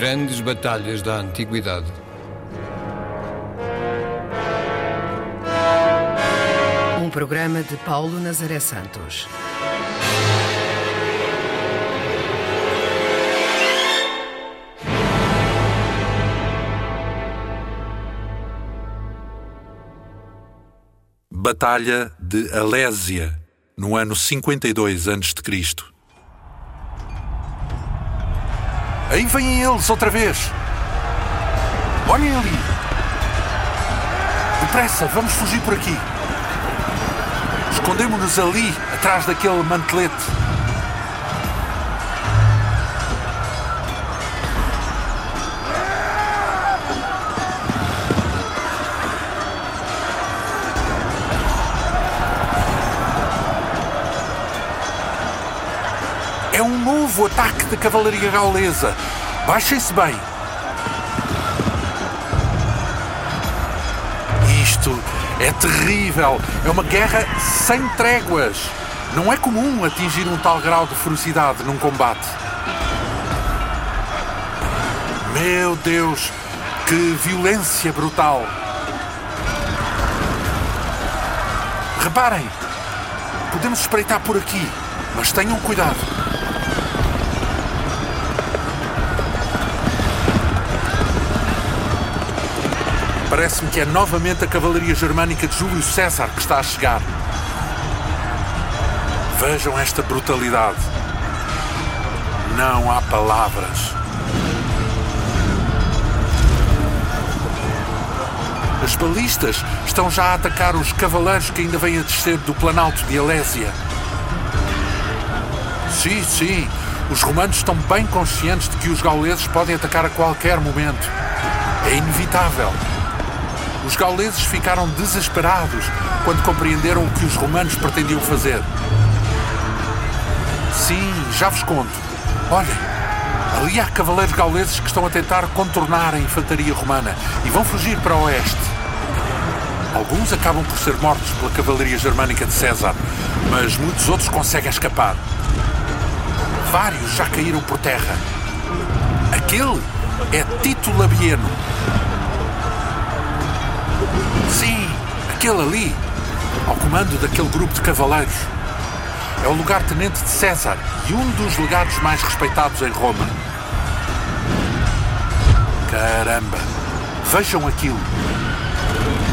Grandes batalhas da antiguidade. Um programa de Paulo Nazaré Santos. Batalha de Alésia, no ano 52 a.C. Aí vêm eles outra vez! Olhem ali! Depressa, vamos fugir por aqui! Escondemos-nos ali, atrás daquele mantelete. Novo ataque da cavalaria gaulesa. Baixem-se bem. Isto é terrível. É uma guerra sem tréguas. Não é comum atingir um tal grau de ferocidade num combate. Meu Deus, que violência brutal. Reparem, podemos espreitar por aqui, mas tenham cuidado. Parece-me que é novamente a cavalaria germânica de Júlio César que está a chegar. Vejam esta brutalidade. Não há palavras. As balistas estão já a atacar os cavaleiros que ainda vêm a descer do planalto de Alésia. Sim, sim, os romanos estão bem conscientes de que os gauleses podem atacar a qualquer momento. É inevitável. Os gauleses ficaram desesperados quando compreenderam o que os romanos pretendiam fazer. Sim, já vos conto. Olhem, ali há cavaleiros gauleses que estão a tentar contornar a infantaria romana e vão fugir para o oeste. Alguns acabam por ser mortos pela cavalaria germânica de César, mas muitos outros conseguem escapar. Vários já caíram por terra. Aquele é Tito Labieno, Sim, aquele ali, ao comando daquele grupo de cavaleiros. É o lugar-tenente de César e um dos legados mais respeitados em Roma. Caramba! Vejam aquilo!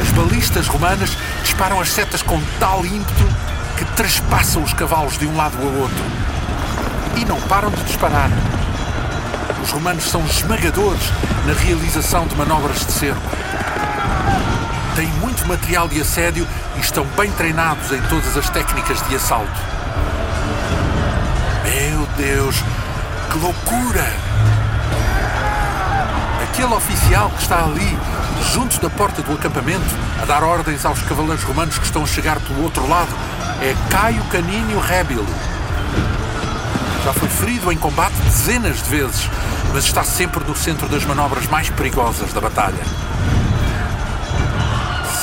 As balistas romanas disparam as setas com tal ímpeto que trespassam os cavalos de um lado ao outro. E não param de disparar. Os romanos são esmagadores na realização de manobras de cerco têm muito material de assédio e estão bem treinados em todas as técnicas de assalto. Meu Deus, que loucura! Aquele oficial que está ali, junto da porta do acampamento, a dar ordens aos cavaleiros romanos que estão a chegar pelo outro lado, é Caio Caninho Rébilo. Já foi ferido em combate dezenas de vezes, mas está sempre no centro das manobras mais perigosas da batalha.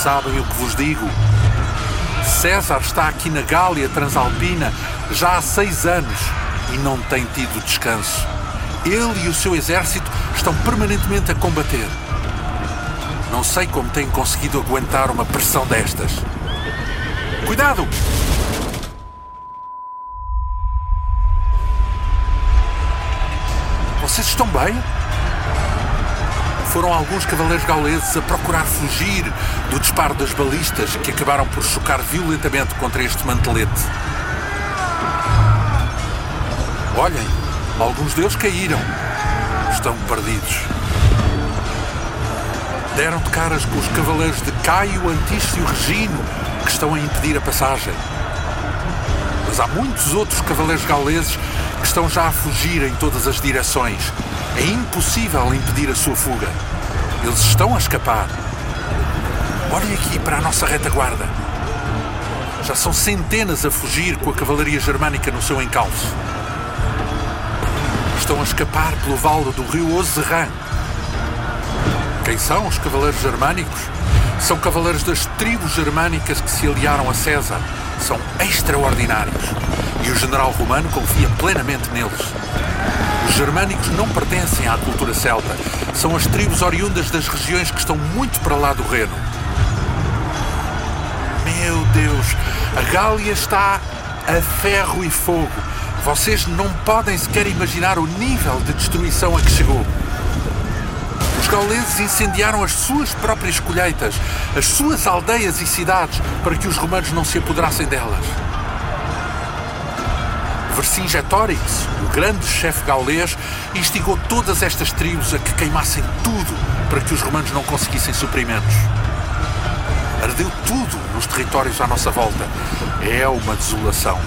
Sabem o que vos digo? César está aqui na Gália Transalpina já há seis anos e não tem tido descanso. Ele e o seu exército estão permanentemente a combater. Não sei como têm conseguido aguentar uma pressão destas. Cuidado! Vocês estão bem? Foram alguns cavaleiros gauleses a procurar fugir do disparo das balistas que acabaram por chocar violentamente contra este mantelete. Olhem, alguns deles caíram. Estão perdidos. Deram de caras com os cavaleiros de Caio, Antício e Regino, que estão a impedir a passagem. Mas há muitos outros cavaleiros gauleses que estão já a fugir em todas as direções. É impossível impedir a sua fuga. Eles estão a escapar. Olhem aqui para a nossa retaguarda. Já são centenas a fugir com a cavalaria germânica no seu encalço. Estão a escapar pelo vale do rio Ozerran. Quem são os cavaleiros germânicos? São cavaleiros das tribos germânicas que se aliaram a César. São extraordinários. E o general romano confia plenamente neles. Os germânicos não pertencem à cultura celta. São as tribos oriundas das regiões que estão muito para lá do Reno. Meu Deus, a Gália está a ferro e fogo. Vocês não podem sequer imaginar o nível de destruição a que chegou. Os gauleses incendiaram as suas próprias colheitas, as suas aldeias e cidades, para que os romanos não se apoderassem delas. Vercingetorix, o grande chefe gaulês, instigou todas estas tribos a que queimassem tudo para que os romanos não conseguissem suprimentos. Ardeu tudo nos territórios à nossa volta. É uma desolação.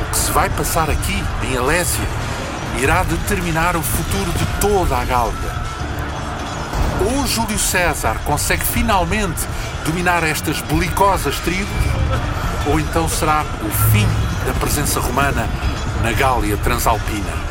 O que se vai passar aqui, em Alésia, irá determinar o futuro de toda a Gália. Ou Júlio César consegue finalmente dominar estas belicosas tribos, ou então será o fim da presença romana na Gália Transalpina.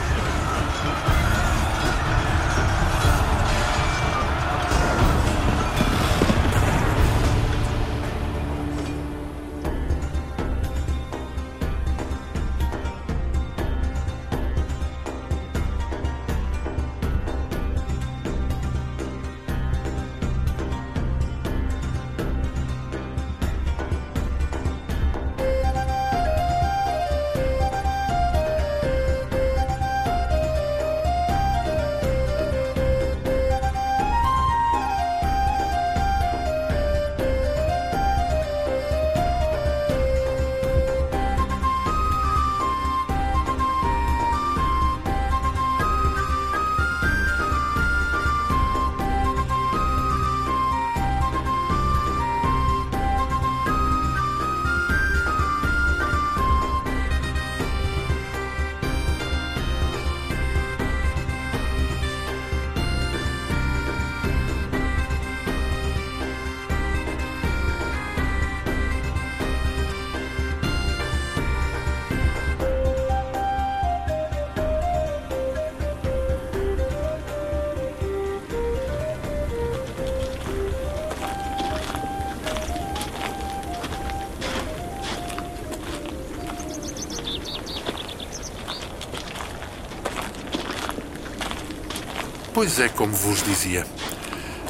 Pois é, como vos dizia.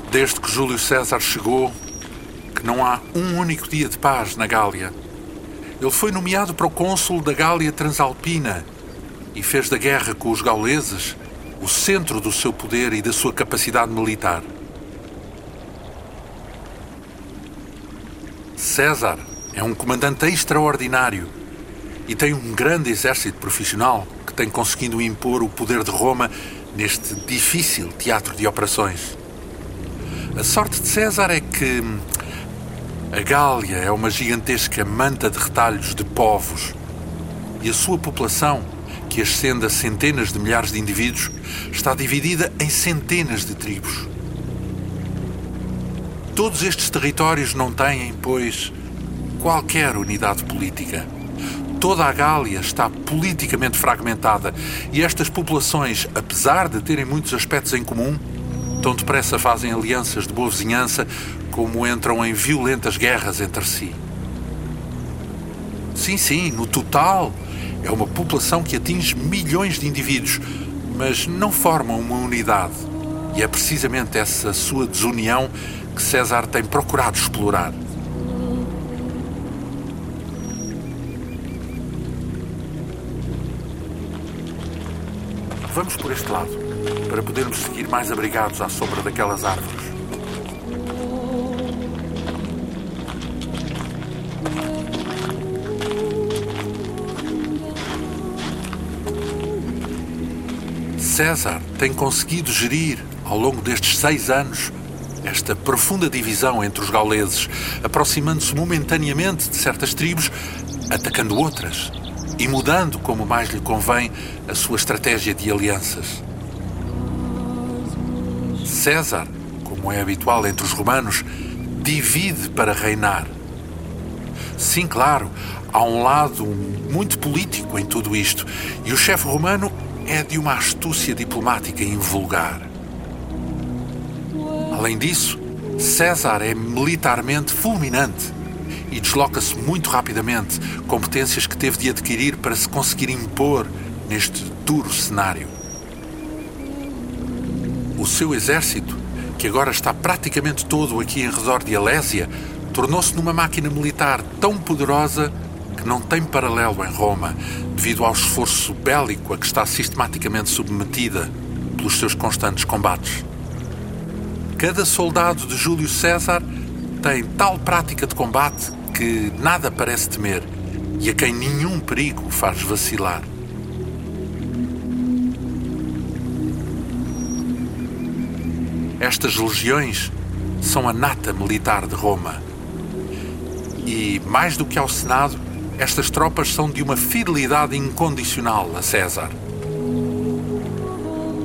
Desde que Júlio César chegou, que não há um único dia de paz na Gália. Ele foi nomeado para o cônsul da Gália Transalpina e fez da guerra com os gauleses o centro do seu poder e da sua capacidade militar. César é um comandante extraordinário e tem um grande exército profissional que tem conseguido impor o poder de Roma neste difícil teatro de operações. A sorte de César é que a Gália é uma gigantesca manta de retalhos de povos e a sua população, que ascende a centenas de milhares de indivíduos, está dividida em centenas de tribos. Todos estes territórios não têm, pois, qualquer unidade política. Toda a Gália está politicamente fragmentada e estas populações, apesar de terem muitos aspectos em comum, tão depressa fazem alianças de boa vizinhança como entram em violentas guerras entre si. Sim, sim, no total é uma população que atinge milhões de indivíduos, mas não formam uma unidade. E é precisamente essa sua desunião que César tem procurado explorar. Vamos por este lado, para podermos seguir mais abrigados à sombra daquelas árvores. César tem conseguido gerir, ao longo destes seis anos, esta profunda divisão entre os gauleses, aproximando-se momentaneamente de certas tribos, atacando outras, e mudando, como mais lhe convém, a sua estratégia de alianças. César, como é habitual entre os romanos, divide para reinar. Sim, claro, há um lado muito político em tudo isto, e o chefe romano é de uma astúcia diplomática invulgar. Além disso, César é militarmente fulminante e desloca-se muito rapidamente, competências que teve de adquirir para se conseguir impor neste duro cenário. O seu exército, que agora está praticamente todo aqui em redor de Alésia, tornou-se numa máquina militar tão poderosa que não tem paralelo em Roma, devido ao esforço bélico a que está sistematicamente submetida pelos seus constantes combates. Cada soldado de Júlio César tem tal prática de combate que nada parece temer e a quem nenhum perigo faz vacilar. Estas legiões são a nata militar de Roma. E, mais do que ao Senado, estas tropas são de uma fidelidade incondicional a César.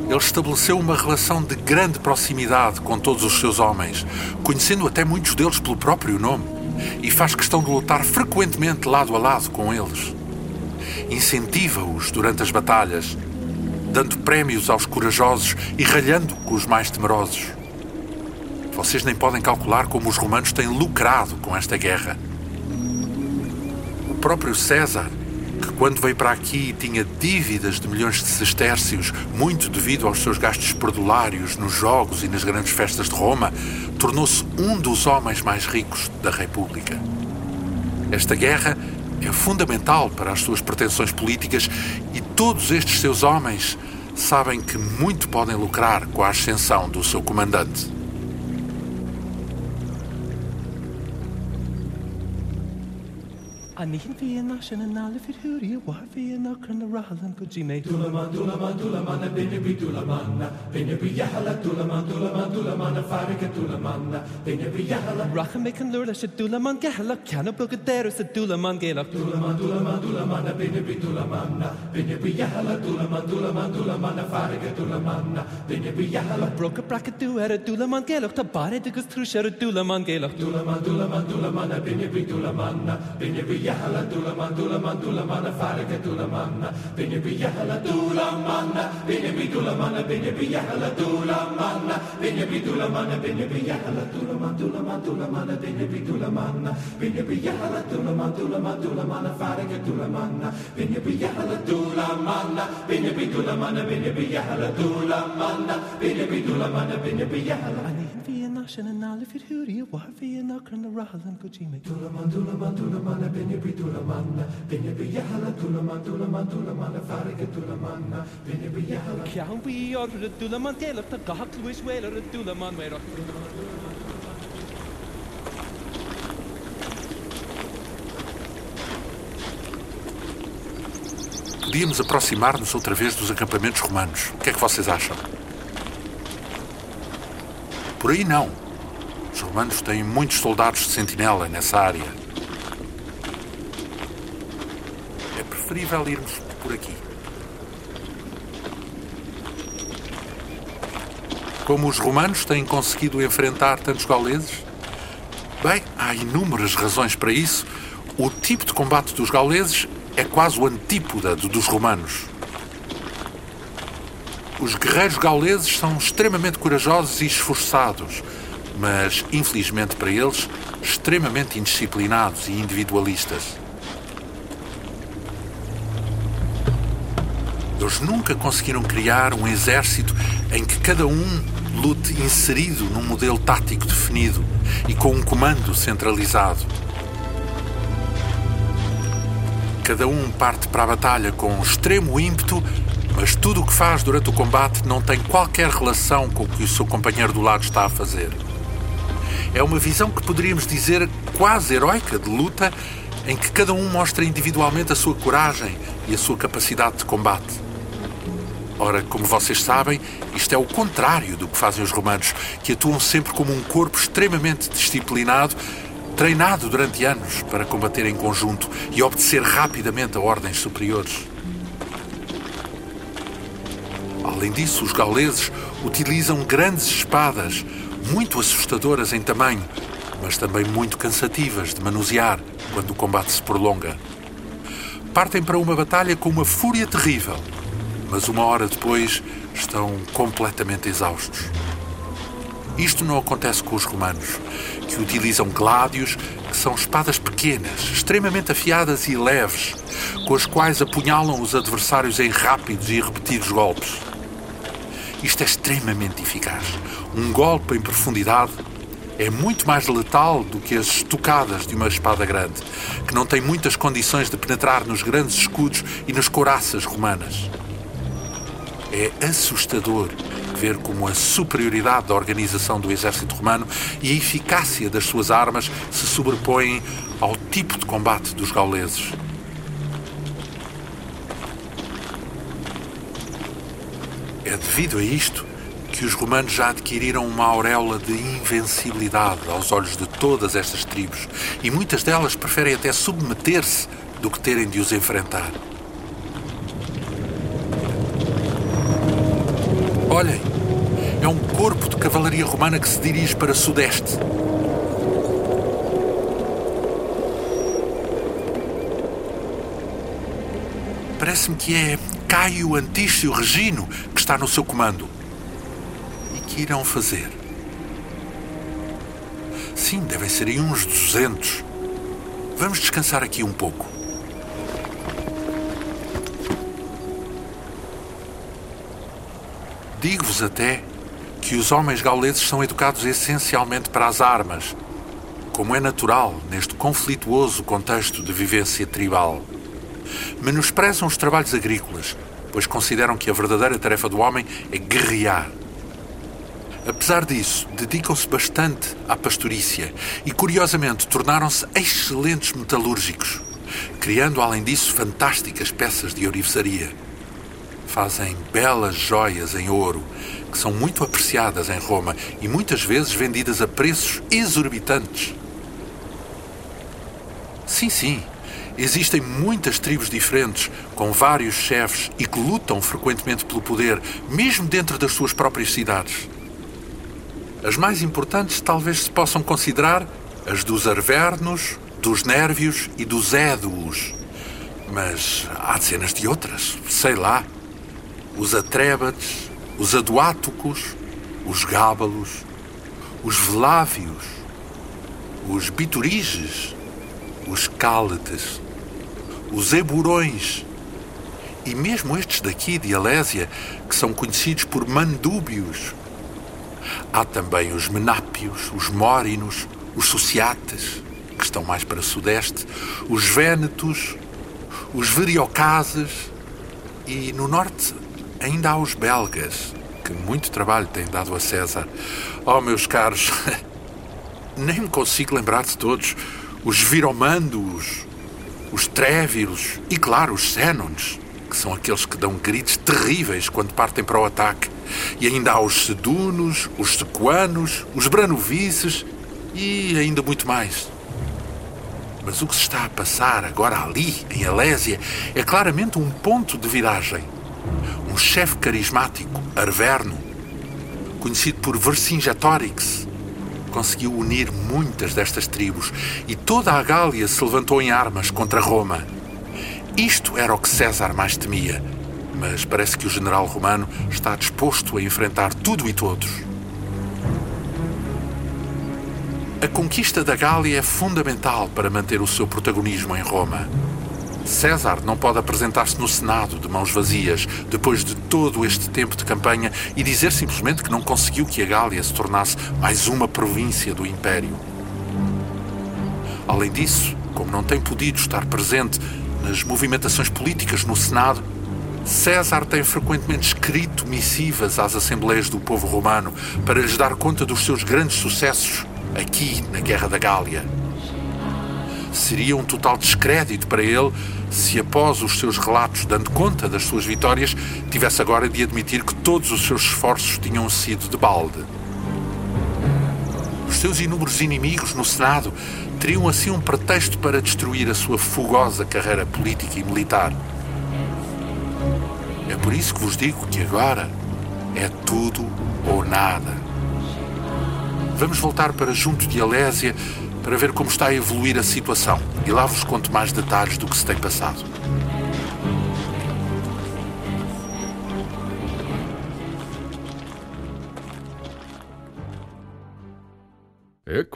Ele estabeleceu uma relação de grande proximidade com todos os seus homens, conhecendo até muitos deles pelo próprio nome, e faz questão de lutar frequentemente lado a lado com eles. Incentiva-os durante as batalhas, dando prémios aos corajosos e ralhando com os mais temerosos. Vocês nem podem calcular como os romanos têm lucrado com esta guerra próprio César, quando veio para aqui tinha dívidas de milhões de sestércios, muito devido aos seus gastos perdulários nos jogos e nas grandes festas de Roma, tornou-se um dos homens mais ricos da República. Esta guerra é fundamental para as suas pretensões políticas e todos estes seus homens sabem que muito podem lucrar com a ascensão do seu comandante. Anín féanna sin an nála fi thuúí bhhar féanna chun na ralan go dí méid Dúlaán dúlaán dúlaán a binne bí dúlaánna Binne bí jahala dúlaán dúlaán dúlaán a farige dúlaánna Binne bí jahala Racha mé an lúla sé dúlaán gehala ceanna bu go déir sa dúlaán géach Dúlaán dúlaán dúlaán a binne bí dúlaánna Binne bí jahala dúlaán dúlaán dúlaán a farige dúlaánna Binne bí jahala Broca bracha dú ar a dúlaán géach tá barid agus trú sé a dúlaán géach Dúlaán dúlaán dúlaán a binne bí dúlaánna Binne bí yahala dula man dula man dula man farika dula man bini bi yahala dula man bini bi dula man bini bi yahala dula man bini bi dula man bini bi yahala dula man dula man dula man bini bi dula man bini bi yahala dula man dula man dula man farika dula man bini bi yahala dula man bini bi dula man bini bi yahala dula man bini bi dula man bini bi yahala sin an nála fir thuúí a bhhar hí an nachran na rahan go tí méid túlaman túlaman túlamanna binne bí túlamanna binne bí jehala túlaman túlaman túlaman a farige túlamanna binne bí jehala Cean bhí or a dúlaman déach a gach luis bhile a dúlaman mé Podíamos aproximar-nos outra vez dos acampamentos romanos. O que é que vocês acham? Por aí não. Os romanos têm muitos soldados de sentinela nessa área. É preferível irmos por aqui. Como os romanos têm conseguido enfrentar tantos gauleses? Bem, há inúmeras razões para isso. O tipo de combate dos gauleses é quase o antípoda do dos romanos. Os guerreiros gauleses são extremamente corajosos e esforçados, mas, infelizmente para eles, extremamente indisciplinados e individualistas. Eles nunca conseguiram criar um exército em que cada um lute inserido num modelo tático definido e com um comando centralizado. Cada um parte para a batalha com extremo ímpeto mas tudo o que faz durante o combate não tem qualquer relação com o que o seu companheiro do lado está a fazer. É uma visão que poderíamos dizer quase heroica de luta, em que cada um mostra individualmente a sua coragem e a sua capacidade de combate. Ora, como vocês sabem, isto é o contrário do que fazem os romanos, que atuam sempre como um corpo extremamente disciplinado, treinado durante anos para combater em conjunto e obedecer rapidamente a ordens superiores. Além disso, os gauleses utilizam grandes espadas, muito assustadoras em tamanho, mas também muito cansativas de manusear quando o combate se prolonga. Partem para uma batalha com uma fúria terrível, mas uma hora depois estão completamente exaustos. Isto não acontece com os romanos, que utilizam gládios, que são espadas pequenas, extremamente afiadas e leves, com as quais apunhalam os adversários em rápidos e repetidos golpes. Isto é extremamente eficaz. Um golpe em profundidade é muito mais letal do que as estocadas de uma espada grande, que não tem muitas condições de penetrar nos grandes escudos e nas couraças romanas. É assustador ver como a superioridade da organização do exército romano e a eficácia das suas armas se sobrepõem ao tipo de combate dos gauleses. Devido a isto que os romanos já adquiriram uma auréola de invencibilidade aos olhos de todas estas tribos e muitas delas preferem até submeter-se do que terem de os enfrentar. Olhem, é um corpo de cavalaria romana que se dirige para sudeste. Parece-me que é Caio Antício Regino que está no seu comando que irão fazer? Sim, devem ser aí uns 200. Vamos descansar aqui um pouco. Digo-vos até que os homens gauleses são educados essencialmente para as armas, como é natural neste conflituoso contexto de vivência tribal. Menosprezam os trabalhos agrícolas, pois consideram que a verdadeira tarefa do homem é guerrear. Apesar disso, dedicam-se bastante à pastorícia e, curiosamente, tornaram-se excelentes metalúrgicos, criando, além disso, fantásticas peças de ourivesaria. Fazem belas joias em ouro, que são muito apreciadas em Roma e muitas vezes vendidas a preços exorbitantes. Sim, sim, existem muitas tribos diferentes, com vários chefes e que lutam frequentemente pelo poder, mesmo dentro das suas próprias cidades. As mais importantes talvez se possam considerar as dos arvernos, dos nérvios e dos éduos. Mas há dezenas de outras, sei lá. Os atrébates, os aduáticos, os gábalos, os velávios, os bituriges, os cáletes, os eburões e mesmo estes daqui de Alésia, que são conhecidos por mandúbios Há também os menápios, os mórinos, os sociates, que estão mais para sudeste, os vénetos, os veriocases e no norte ainda há os belgas, que muito trabalho têm dado a César. Oh, meus caros, nem me consigo lembrar de todos. Os viromandos, os tréviros e, claro, os sénons, que são aqueles que dão gritos terríveis quando partem para o ataque. E ainda há os sedunos, os sequanos, os branovices e ainda muito mais. Mas o que se está a passar agora ali, em Alésia, é claramente um ponto de viragem. Um chefe carismático, Arverno, conhecido por Vercingetorix, conseguiu unir muitas destas tribos e toda a Gália se levantou em armas contra Roma. Isto era o que César mais temia mas parece que o general romano está disposto a enfrentar tudo e todos. A conquista da Gália é fundamental para manter o seu protagonismo em Roma. César não pode apresentar-se no Senado de mãos vazias, depois de todo este tempo de campanha, e dizer simplesmente que não conseguiu que a Gália se tornasse mais uma província do Império. Além disso, como não tem podido estar presente nas movimentações políticas no Senado, César tem frequentemente escrito missivas às assembleias do povo romano para lhes dar conta dos seus grandes sucessos aqui na Guerra da Gália. Seria um total descrédito para ele se, após os seus relatos dando conta das suas vitórias, tivesse agora de admitir que todos os seus esforços tinham sido de balde. Os seus inúmeros inimigos no Senado teriam assim um pretexto para destruir a sua fogosa carreira política e militar. É por isso que vos digo que agora é tudo ou nada. Vamos voltar para junto de Alésia para ver como está a evoluir a situação e lá vos conto mais detalhes do que se tem passado.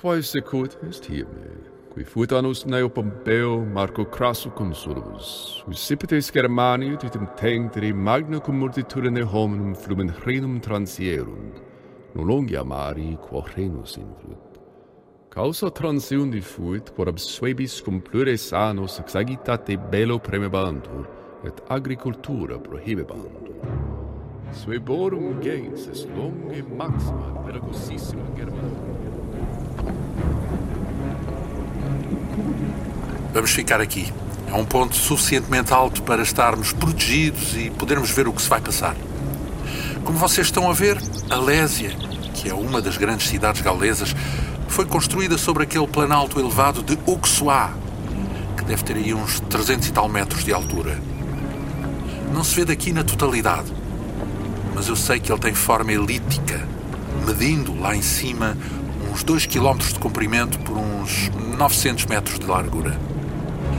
Quase curto este hier, qui futanus neo Pompeo Marco Crasso consulus, usipites Germani titem tenteri magna cum multitudine hominum flumen hrenum transierunt, non longia mari quo hrenus influt. Causa transiundi fuit, quod ab suebis cum plure sanos exagitate bello premebantur, et agricultura prohibebantur. Sueborum gens est longe maxima pedagogissima Germania. Vamos ficar aqui. É um ponto suficientemente alto para estarmos protegidos e podermos ver o que se vai passar. Como vocês estão a ver, a Lésia, que é uma das grandes cidades galesas, foi construída sobre aquele planalto elevado de Uxuá, que deve ter aí uns 300 e tal metros de altura. Não se vê daqui na totalidade, mas eu sei que ele tem forma elíptica, medindo lá em cima uns 2 km de comprimento por uns 900 metros de largura.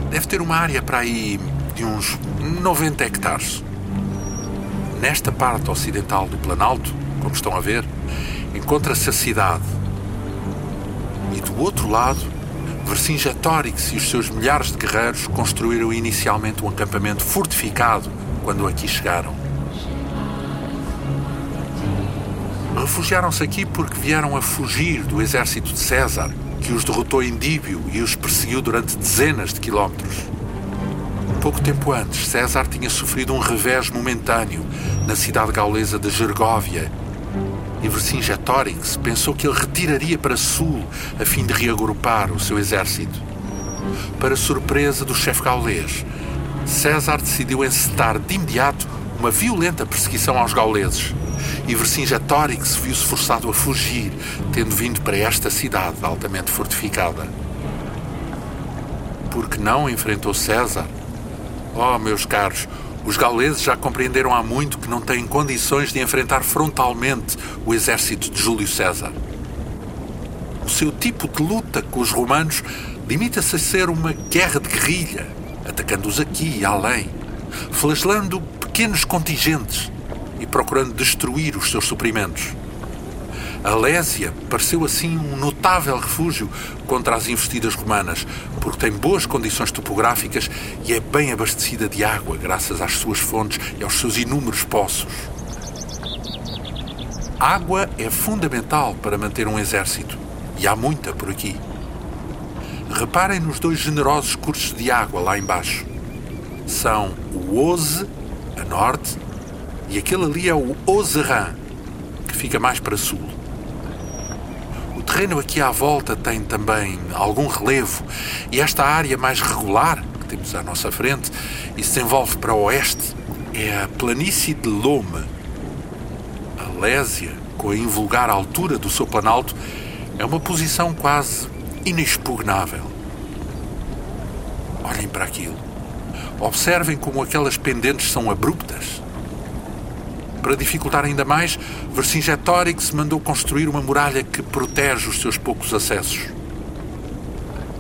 Deve ter uma área para aí de uns 90 hectares. Nesta parte ocidental do Planalto, como estão a ver, encontra-se a cidade. Do outro lado, Vercingetorix e os seus milhares de guerreiros construíram inicialmente um acampamento fortificado quando aqui chegaram. Refugiaram-se aqui porque vieram a fugir do exército de César, que os derrotou em Díbio e os perseguiu durante dezenas de quilómetros. Pouco tempo antes, César tinha sofrido um revés momentâneo na cidade gaulesa de Gergóvia e Vercingetorix pensou que ele retiraria para sul a fim de reagrupar o seu exército. Para surpresa do chefe gaulês, César decidiu encetar de imediato uma violenta perseguição aos gauleses e Vercingetorix viu-se forçado a fugir, tendo vindo para esta cidade altamente fortificada. Porque não enfrentou César? Oh, meus caros, os gauleses já compreenderam há muito que não têm condições de enfrentar frontalmente o exército de Júlio César. O seu tipo de luta com os romanos limita-se a ser uma guerra de guerrilha, atacando-os aqui e além, flagelando pequenos contingentes e procurando destruir os seus suprimentos. A Lésia pareceu assim um notável refúgio contra as investidas romanas, porque tem boas condições topográficas e é bem abastecida de água graças às suas fontes e aos seus inúmeros poços. Água é fundamental para manter um exército e há muita por aqui. Reparem nos dois generosos cursos de água lá embaixo. São o Oze, a norte, e aquele ali é o Ozeran, que fica mais para sul. Terreno aqui à volta tem também algum relevo e esta área mais regular que temos à nossa frente e se desenvolve para o oeste é a planície de Lome. A Lésia, com a invulgar altura do seu planalto, é uma posição quase inexpugnável. Olhem para aquilo. Observem como aquelas pendentes são abruptas. Para dificultar ainda mais, Vercingetorix mandou construir uma muralha que protege os seus poucos acessos.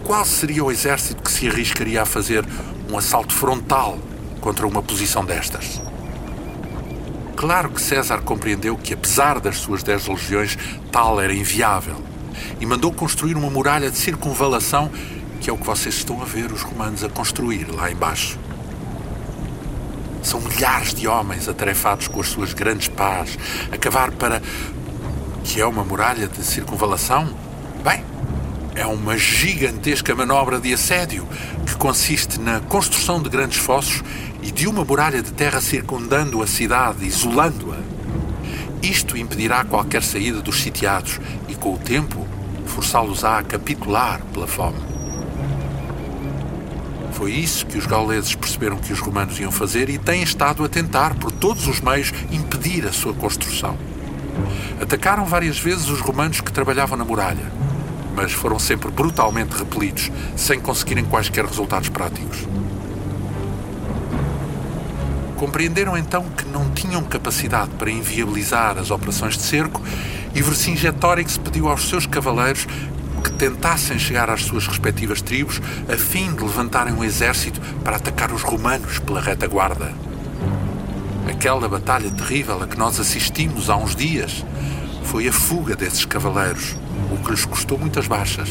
Qual seria o exército que se arriscaria a fazer um assalto frontal contra uma posição destas? Claro que César compreendeu que, apesar das suas dez legiões, tal era inviável e mandou construir uma muralha de circunvalação, que é o que vocês estão a ver os romanos a construir lá embaixo. São milhares de homens atarefados com as suas grandes pás a cavar para. que é uma muralha de circunvalação? Bem, é uma gigantesca manobra de assédio que consiste na construção de grandes fossos e de uma muralha de terra circundando a cidade, isolando-a. Isto impedirá qualquer saída dos sitiados e, com o tempo, forçá-los-á a capitular pela fome. Foi isso que os gauleses perceberam que os romanos iam fazer e têm estado a tentar, por todos os meios, impedir a sua construção. Atacaram várias vezes os romanos que trabalhavam na muralha, mas foram sempre brutalmente repelidos, sem conseguirem quaisquer resultados práticos. Compreenderam então que não tinham capacidade para inviabilizar as operações de cerco e Vercingetorix pediu aos seus cavaleiros que tentassem chegar às suas respectivas tribos a fim de levantarem um exército para atacar os romanos pela retaguarda. Aquela batalha terrível a que nós assistimos há uns dias foi a fuga desses cavaleiros, o que lhes custou muitas baixas.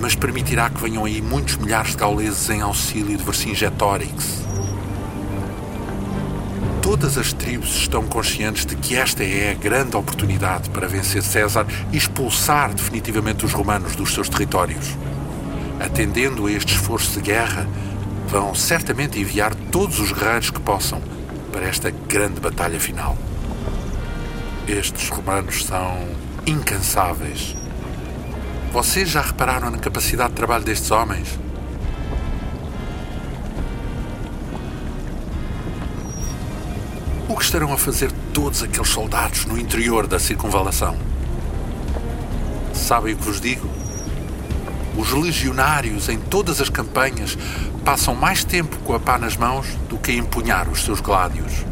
mas permitirá que venham aí muitos milhares de gauleses em auxílio de Vercingetorix. Todas as tribos estão conscientes de que esta é a grande oportunidade para vencer César e expulsar definitivamente os romanos dos seus territórios. Atendendo a este esforço de guerra, vão certamente enviar todos os guerreiros que possam para esta grande batalha final. Estes romanos são incansáveis. Vocês já repararam na capacidade de trabalho destes homens? O que estarão a fazer todos aqueles soldados no interior da circunvalação? Sabem o que vos digo? Os legionários em todas as campanhas passam mais tempo com a pá nas mãos do que a empunhar os seus gládios.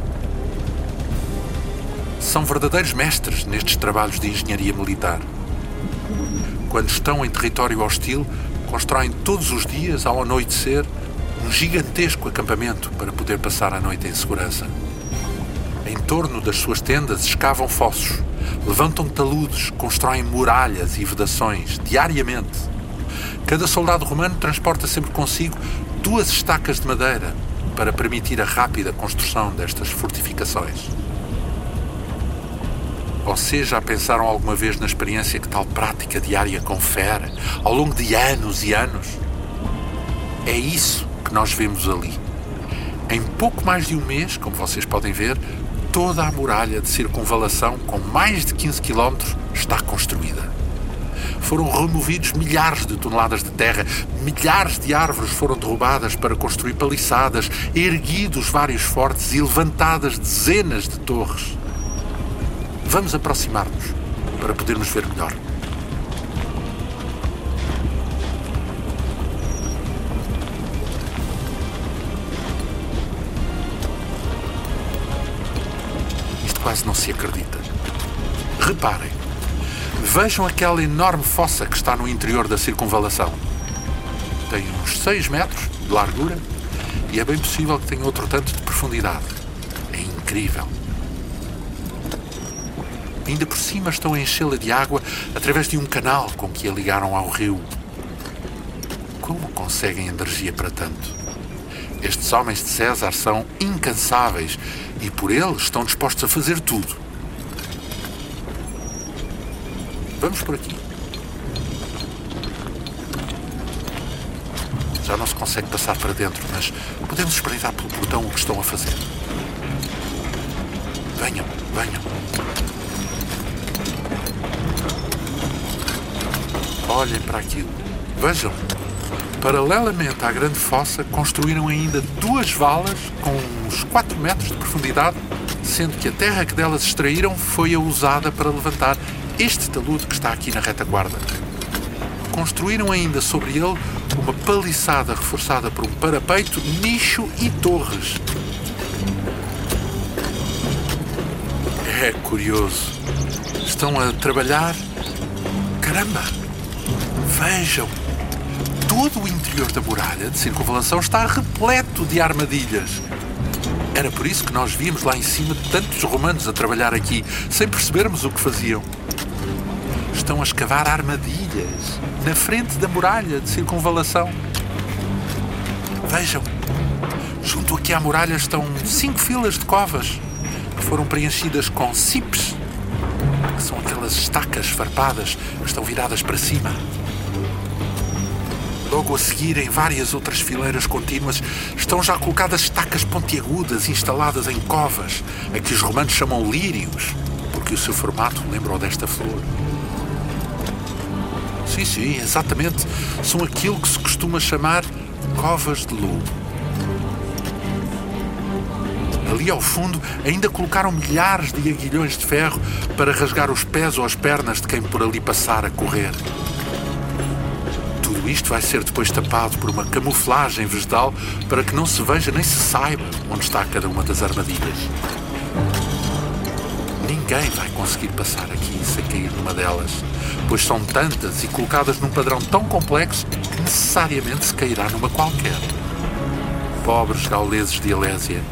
São verdadeiros mestres nestes trabalhos de engenharia militar. Quando estão em território hostil, constroem todos os dias, ao anoitecer, um gigantesco acampamento para poder passar a noite em segurança. Em torno das suas tendas escavam fossos, levantam taludes, constroem muralhas e vedações diariamente. Cada soldado romano transporta sempre consigo duas estacas de madeira para permitir a rápida construção destas fortificações. Vocês já pensaram alguma vez na experiência que tal prática diária confere ao longo de anos e anos? É isso que nós vemos ali. Em pouco mais de um mês, como vocês podem ver, toda a muralha de circunvalação, com mais de 15 km, está construída. Foram removidos milhares de toneladas de terra, milhares de árvores foram derrubadas para construir paliçadas, erguidos vários fortes e levantadas dezenas de torres. Vamos aproximar-nos para podermos ver melhor. Quase não se acredita. Reparem, vejam aquela enorme fossa que está no interior da circunvalação. Tem uns 6 metros de largura e é bem possível que tenha outro tanto de profundidade. É incrível. Ainda por cima estão a enchê-la de água através de um canal com que a ligaram ao rio. Como conseguem energia para tanto? Estes homens de César são incansáveis e por ele estão dispostos a fazer tudo. Vamos por aqui. Já não se consegue passar para dentro, mas podemos espreitar pelo portão o que estão a fazer. Venham, venham. Olhem para aquilo. Vejam. Paralelamente à grande fossa, construíram ainda duas valas com uns 4 metros de profundidade, sendo que a terra que delas extraíram foi a usada para levantar este talude que está aqui na retaguarda. Construíram ainda sobre ele uma paliçada reforçada por um parapeito, nicho e torres. É curioso. Estão a trabalhar. Caramba! Vejam! todo o interior da muralha de circunvalação está repleto de armadilhas. Era por isso que nós víamos lá em cima tantos romanos a trabalhar aqui, sem percebermos o que faziam. Estão a escavar armadilhas na frente da muralha de circunvalação. Vejam, junto aqui à muralha estão cinco filas de covas que foram preenchidas com cipes, que são aquelas estacas farpadas que estão viradas para cima. Logo a seguir, em várias outras fileiras contínuas, estão já colocadas estacas pontiagudas instaladas em covas, a que os romanos chamam lírios, porque o seu formato lembra desta flor. Sim, sim, exatamente. São aquilo que se costuma chamar covas de lobo. Ali ao fundo ainda colocaram milhares de aguilhões de ferro para rasgar os pés ou as pernas de quem por ali passar a correr. Tudo isto vai ser depois tapado por uma camuflagem vegetal para que não se veja nem se saiba onde está cada uma das armadilhas. Ninguém vai conseguir passar aqui sem cair numa delas, pois são tantas e colocadas num padrão tão complexo que necessariamente se cairá numa qualquer. Pobres gauleses de Alésia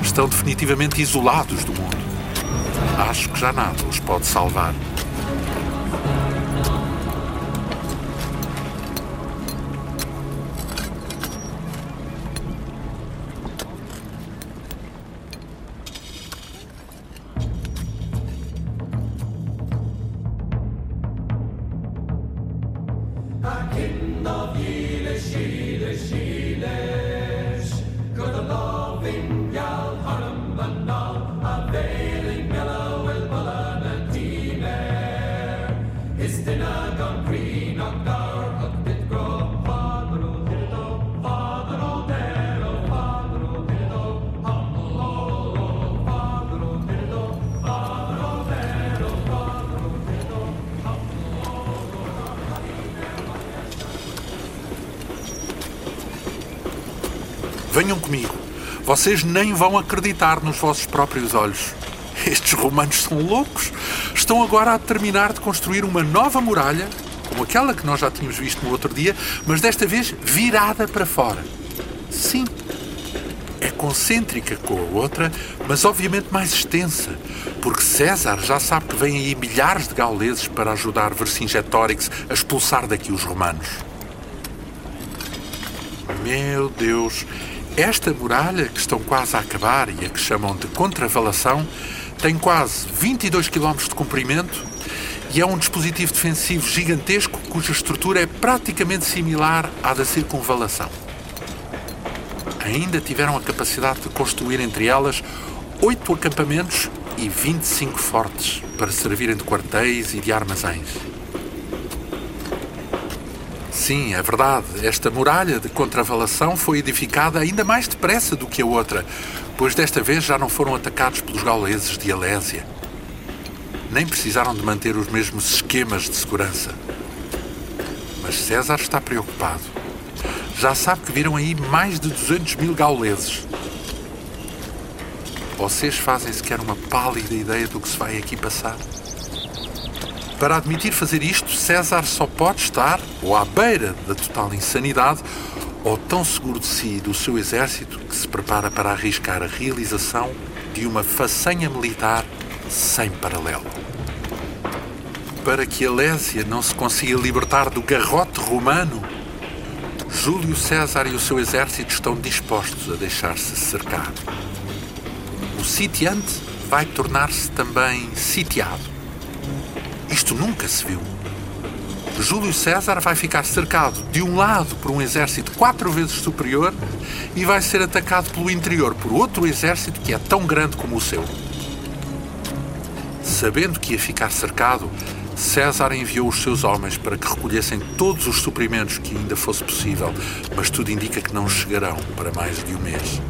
estão definitivamente isolados do mundo. Acho que já nada os pode salvar. Venham comigo. Vocês nem vão acreditar nos vossos próprios olhos. Estes romanos são loucos. Estão agora a terminar de construir uma nova muralha, como aquela que nós já tínhamos visto no outro dia, mas desta vez virada para fora. Sim, é concêntrica com a outra, mas obviamente mais extensa, porque César já sabe que vêm aí milhares de gauleses para ajudar Vercingetorix a expulsar daqui os romanos. Meu Deus, esta muralha que estão quase a acabar e a que chamam de contravalação tem quase 22 km de comprimento e é um dispositivo defensivo gigantesco cuja estrutura é praticamente similar à da circunvalação. Ainda tiveram a capacidade de construir entre elas oito acampamentos e 25 fortes para servirem de quartéis e de armazéns. Sim, é verdade. Esta muralha de contravalação foi edificada ainda mais depressa do que a outra, pois desta vez já não foram atacados pelos gauleses de Alésia. Nem precisaram de manter os mesmos esquemas de segurança. Mas César está preocupado. Já sabe que viram aí mais de 200 mil gauleses. Vocês fazem sequer uma pálida ideia do que se vai aqui passar? Para admitir fazer isto, César só pode estar ou à beira da total insanidade ou tão seguro de si e do seu exército que se prepara para arriscar a realização de uma façanha militar sem paralelo. Para que a Lésia não se consiga libertar do garrote romano, Júlio César e o seu exército estão dispostos a deixar-se cercar. O sitiante vai tornar-se também sitiado isto nunca se viu. Júlio César vai ficar cercado de um lado por um exército quatro vezes superior e vai ser atacado pelo interior por outro exército que é tão grande como o seu. Sabendo que ia ficar cercado, César enviou os seus homens para que recolhessem todos os suprimentos que ainda fosse possível, mas tudo indica que não chegarão para mais de um mês.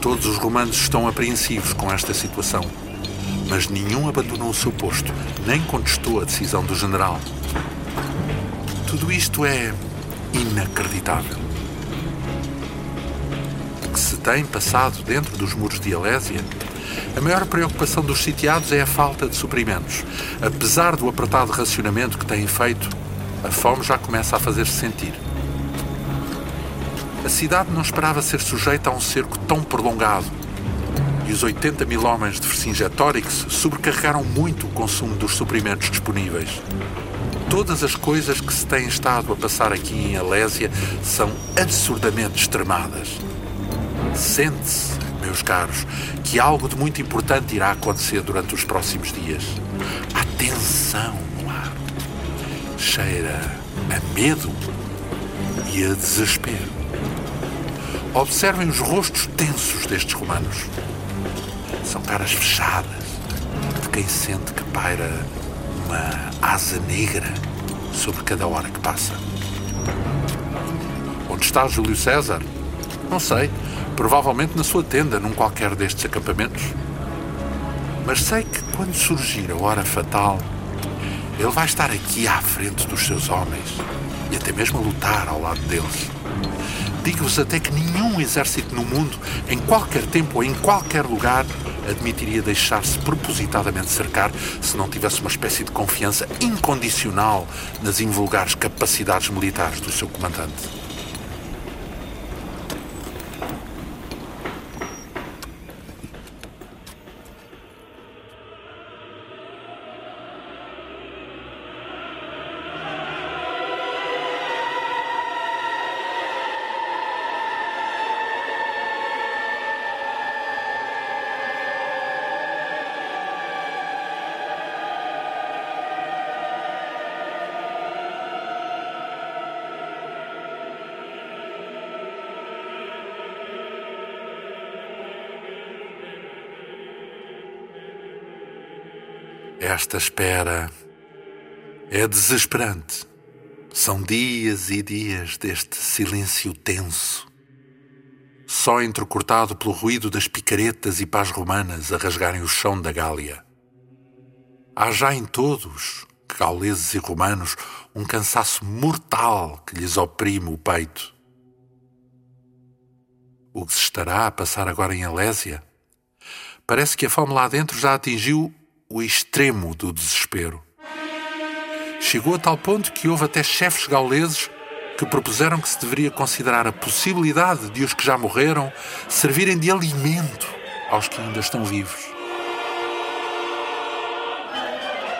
Todos os romanos estão apreensivos com esta situação mas nenhum abandonou o seu posto, nem contestou a decisão do general. Tudo isto é inacreditável. Que se tem passado dentro dos muros de Alésia, a maior preocupação dos sitiados é a falta de suprimentos. Apesar do apertado racionamento que têm feito, a fome já começa a fazer-se sentir. A cidade não esperava ser sujeita a um cerco tão prolongado e os 80 mil homens de Vercingetorix sobrecarregaram muito o consumo dos suprimentos disponíveis. Todas as coisas que se têm estado a passar aqui em Alésia são absurdamente extremadas. Sente-se, meus caros, que algo de muito importante irá acontecer durante os próximos dias. Há tensão no ar. Cheira a medo e a desespero. Observem os rostos tensos destes romanos. São caras fechadas de quem sente que paira uma asa negra sobre cada hora que passa. Onde está Júlio César? Não sei. Provavelmente na sua tenda, num qualquer destes acampamentos. Mas sei que quando surgir a hora fatal, ele vai estar aqui à frente dos seus homens e até mesmo a lutar ao lado deles. Digo-vos até que nenhum exército no mundo, em qualquer tempo ou em qualquer lugar, admitiria deixar-se propositadamente cercar se não tivesse uma espécie de confiança incondicional nas invulgares capacidades militares do seu comandante. Esta espera é desesperante. São dias e dias deste silêncio tenso, só entrecortado pelo ruído das picaretas e pás romanas a rasgarem o chão da Gália. Há já em todos, gauleses e romanos, um cansaço mortal que lhes oprime o peito. O que se estará a passar agora em Alésia? Parece que a fome lá dentro já atingiu o extremo do desespero. Chegou a tal ponto que houve até chefes gauleses que propuseram que se deveria considerar a possibilidade de os que já morreram servirem de alimento aos que ainda estão vivos.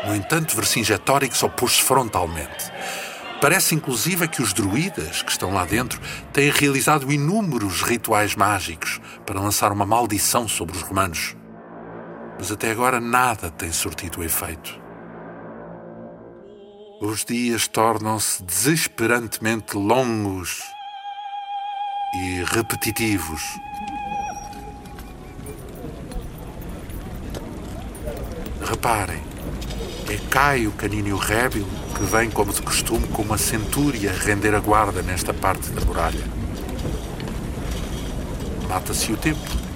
No entanto, Vercingetorix opôs-se frontalmente. Parece inclusive que os druidas que estão lá dentro têm realizado inúmeros rituais mágicos para lançar uma maldição sobre os romanos. Mas até agora nada tem surtido efeito. Os dias tornam-se desesperantemente longos e repetitivos. Reparem, é Caio Caninho Rébil que vem, como de costume, com uma centúria render a guarda nesta parte da muralha. Mata-se o tempo.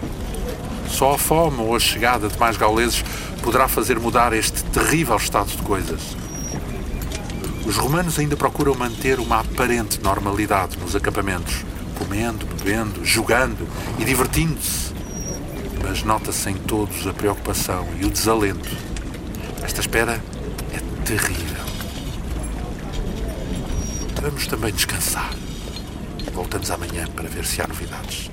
Só a fome ou a chegada de mais gauleses poderá fazer mudar este terrível estado de coisas. Os romanos ainda procuram manter uma aparente normalidade nos acampamentos, comendo, bebendo, jogando e divertindo-se. Mas nota-se em todos a preocupação e o desalento. Esta espera é terrível. Vamos também descansar. Voltamos amanhã para ver se há novidades.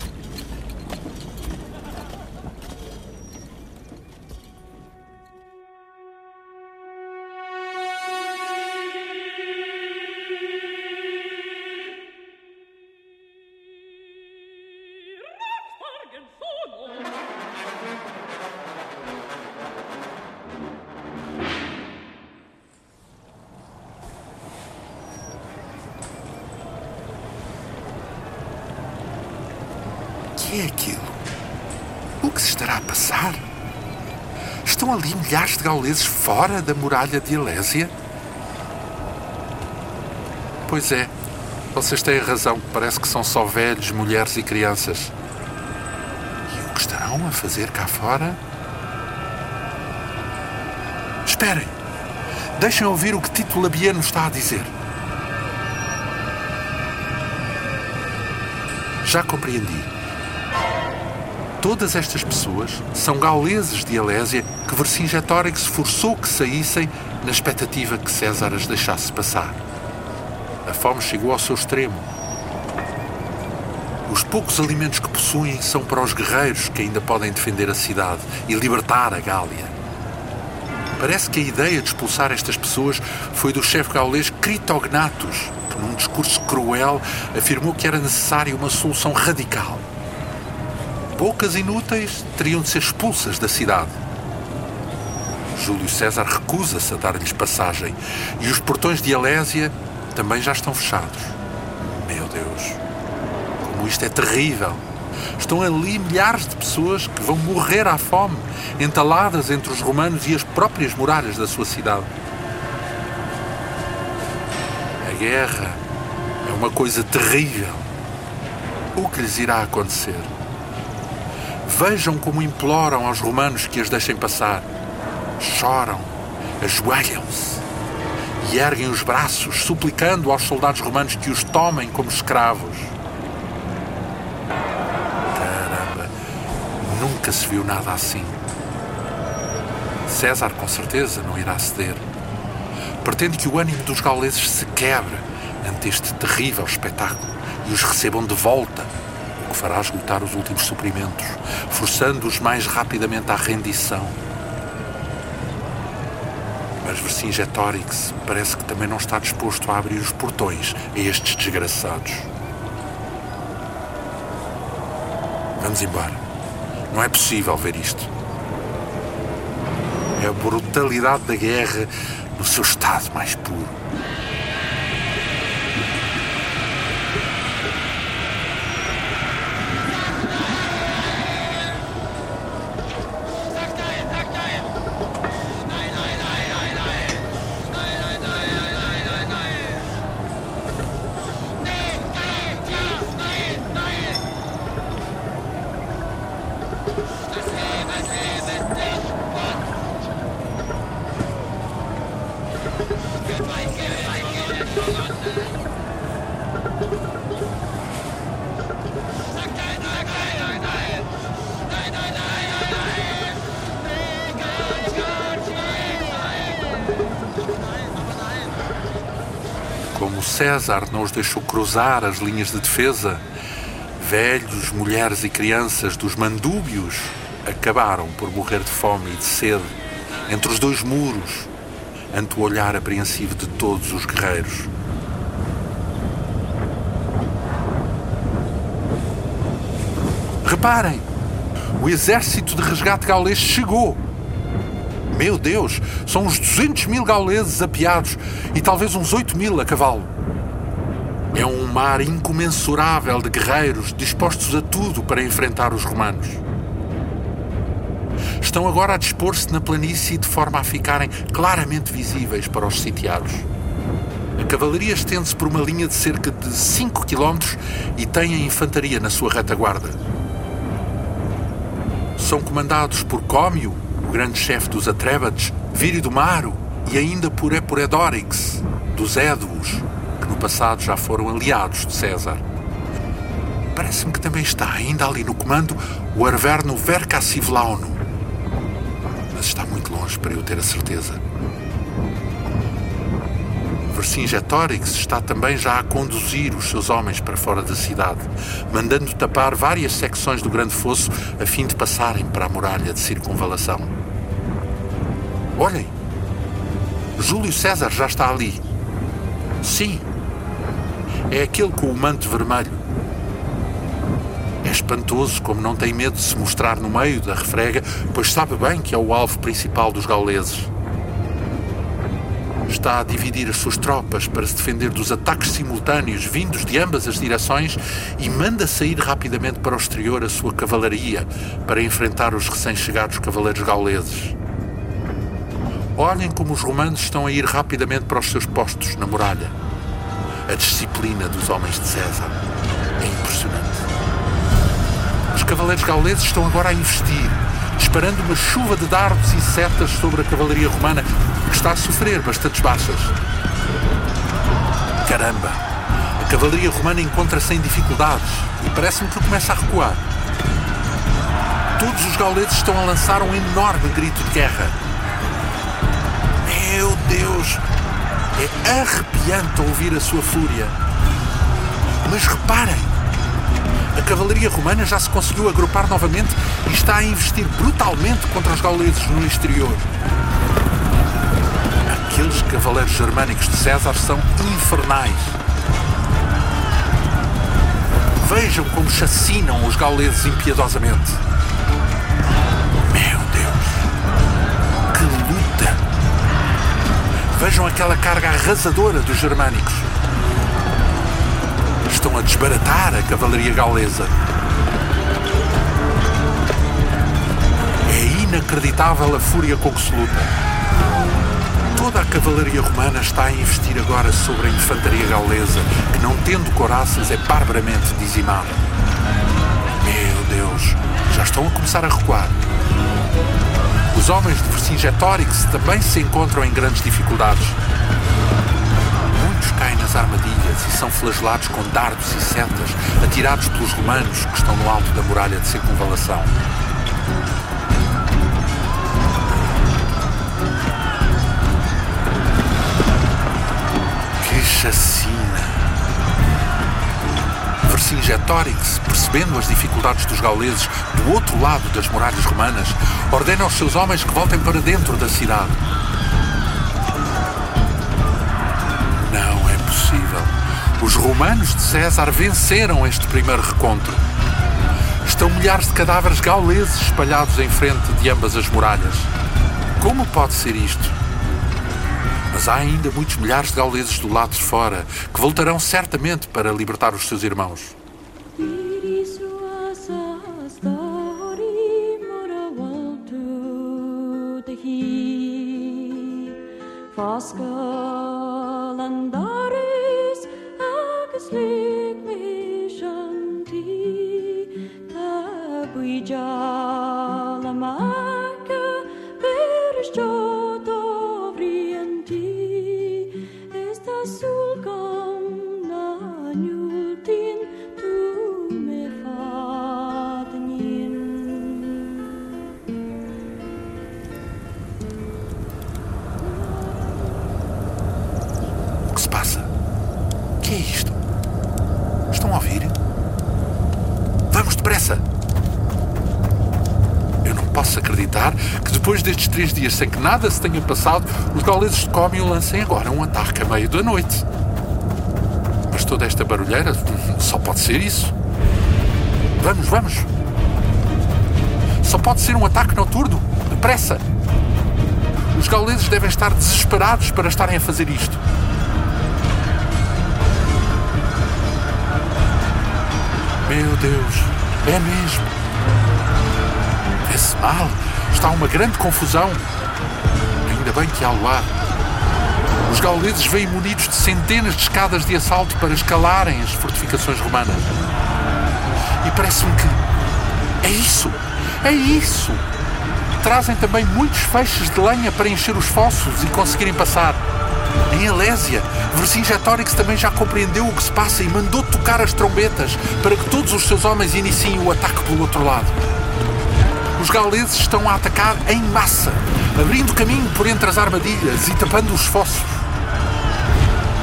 Fora da muralha de Elésia? Pois é, vocês têm razão. Parece que são só velhos, mulheres e crianças. E o que estarão a fazer cá fora? Esperem! Deixem ouvir o que Tito Labiano está a dizer. Já compreendi. Todas estas pessoas são gauleses de Alésia que Vercingetorix forçou que saíssem na expectativa que César as deixasse passar. A fome chegou ao seu extremo. Os poucos alimentos que possuem são para os guerreiros que ainda podem defender a cidade e libertar a Gália. Parece que a ideia de expulsar estas pessoas foi do chefe gaulês Critognatus, que num discurso cruel afirmou que era necessária uma solução radical poucas inúteis teriam de ser expulsas da cidade. Júlio César recusa-se a dar-lhes passagem e os portões de Alésia também já estão fechados. Meu Deus, como isto é terrível! Estão ali milhares de pessoas que vão morrer à fome, entaladas entre os romanos e as próprias muralhas da sua cidade. A guerra é uma coisa terrível. O que lhes irá acontecer? Vejam como imploram aos romanos que as deixem passar. Choram, ajoelham-se e erguem os braços, suplicando aos soldados romanos que os tomem como escravos. Caramba, nunca se viu nada assim. César, com certeza, não irá ceder. Pretende que o ânimo dos gauleses se quebre ante este terrível espetáculo e os recebam de volta que fará esgotar os últimos suprimentos, forçando-os mais rapidamente à rendição. Mas Vercingetorix parece que também não está disposto a abrir os portões a estes desgraçados. Vamos embora. Não é possível ver isto. É a brutalidade da guerra no seu estado mais puro. César não os deixou cruzar as linhas de defesa, velhos, mulheres e crianças dos mandúbios acabaram por morrer de fome e de sede entre os dois muros, ante o olhar apreensivo de todos os guerreiros. Reparem, o exército de resgate gaulês chegou. Meu Deus, são uns 200 mil gauleses apiados e talvez uns 8 mil a cavalo. É um mar incomensurável de guerreiros dispostos a tudo para enfrentar os romanos. Estão agora a dispor-se na planície de forma a ficarem claramente visíveis para os sitiados. A cavalaria estende-se por uma linha de cerca de 5 km e tem a infantaria na sua retaguarda. São comandados por Cómio, o grande chefe dos Atrébates, Vírio do Maro e ainda por Eporedorix, dos Éduos, no passado já foram aliados de César. Parece-me que também está ainda ali no comando o Arverno Vercassivlauno, mas está muito longe para eu ter a certeza. Vercingetorix está também já a conduzir os seus homens para fora da cidade, mandando tapar várias secções do grande fosso a fim de passarem para a muralha de circunvalação. Olhem! Júlio César já está ali. Sim, é aquele com o manto vermelho. É espantoso como não tem medo de se mostrar no meio da refrega, pois sabe bem que é o alvo principal dos gauleses. Está a dividir as suas tropas para se defender dos ataques simultâneos vindos de ambas as direções e manda sair rapidamente para o exterior a sua cavalaria para enfrentar os recém-chegados cavaleiros gauleses. Olhem como os romanos estão a ir rapidamente para os seus postos na muralha. A disciplina dos homens de César é impressionante. Os cavaleiros gauleses estão agora a investir, disparando uma chuva de dardos e setas sobre a cavalaria romana, que está a sofrer bastantes baixas. Caramba! A cavalaria romana encontra-se em dificuldades e parece-me que começa a recuar. Todos os gauleses estão a lançar um enorme grito de guerra. Meu Deus! É arrepiante ouvir a sua fúria. Mas reparem! A cavalaria romana já se conseguiu agrupar novamente e está a investir brutalmente contra os gauleses no exterior. Aqueles cavaleiros germânicos de César são infernais. Vejam como chacinam os gauleses impiedosamente. Vejam aquela carga arrasadora dos germânicos. Estão a desbaratar a cavalaria gaulesa. É inacreditável a fúria com que se luta. Toda a cavalaria romana está a investir agora sobre a infantaria gaulesa, que não tendo coraças é barbaramente dizimada. Meu Deus, já estão a começar a recuar. Os homens de Vercingetorix também se encontram em grandes dificuldades. Muitos caem nas armadilhas e são flagelados com dardos e setas atirados pelos romanos que estão no alto da muralha de circunvalação. Que chacina! Vercingetorix, percebendo as dificuldades dos gauleses do outro lado das muralhas romanas, ordena aos seus homens que voltem para dentro da cidade. Não é possível. Os romanos de César venceram este primeiro recontro. Estão milhares de cadáveres gauleses espalhados em frente de ambas as muralhas. Como pode ser isto? Mas há ainda muitos milhares de gauleses do lado de fora que voltarão certamente para libertar os seus irmãos. Esta três dias sem que nada se tenha passado, os gauleses de Cómio lancem agora um ataque a meio da noite. Mas toda esta barulheira só pode ser isso. Vamos, vamos! Só pode ser um ataque noturno. Depressa! Os gauleses devem estar desesperados para estarem a fazer isto. Meu Deus, é mesmo. Vê-se mal. Está uma grande confusão. Ainda bem que há luar. Os gauleses vêm munidos de centenas de escadas de assalto para escalarem as fortificações romanas. E parece-me que é isso. É isso. Trazem também muitos feixes de lenha para encher os fossos e conseguirem passar. Em Alésia, Vercingetorix também já compreendeu o que se passa e mandou tocar as trombetas para que todos os seus homens iniciem o ataque pelo outro lado. Os gauleses estão a atacar em massa, abrindo caminho por entre as armadilhas e tapando os fossos.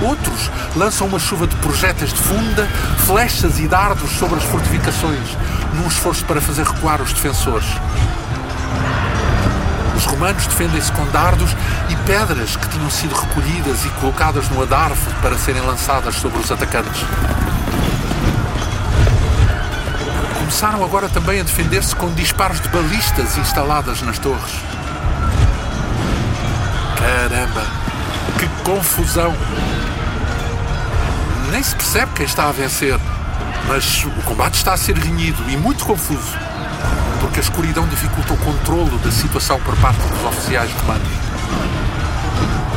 Outros lançam uma chuva de projéteis de funda, flechas e dardos sobre as fortificações, num esforço para fazer recuar os defensores. Os romanos defendem-se com dardos e pedras que tinham sido recolhidas e colocadas no adarfe para serem lançadas sobre os atacantes. Começaram agora também a defender-se com disparos de balistas instaladas nas torres. Caramba! Que confusão! Nem se percebe quem está a vencer, mas o combate está a ser renhido e muito confuso porque a escuridão dificulta o controlo da situação por parte dos oficiais romanos.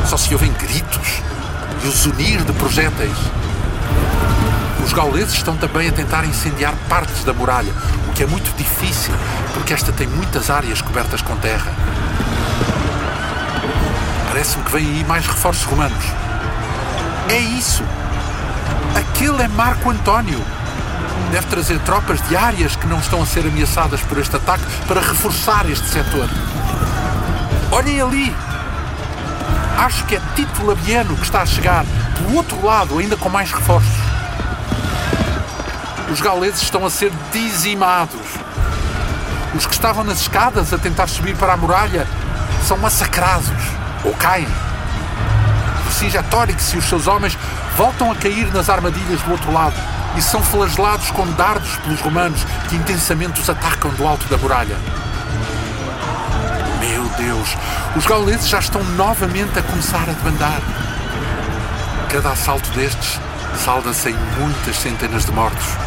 Só se ouvem gritos e o zunir de projéteis. Os gauleses estão também a tentar incendiar partes da muralha, o que é muito difícil, porque esta tem muitas áreas cobertas com terra. Parece-me que vêm aí mais reforços romanos. É isso! Aquele é Marco António! deve trazer tropas diárias que não estão a ser ameaçadas por este ataque para reforçar este setor. Olhem ali! Acho que é Tito Labiano que está a chegar pelo outro lado, ainda com mais reforços. Os gauleses estão a ser dizimados. Os que estavam nas escadas a tentar subir para a muralha são massacrados ou caem. Vercingetorix e os seus homens voltam a cair nas armadilhas do outro lado e são flagelados com dardos pelos romanos que intensamente os atacam do alto da muralha. Meu Deus, os gauleses já estão novamente a começar a debandar. Cada assalto destes salda-se em muitas centenas de mortos.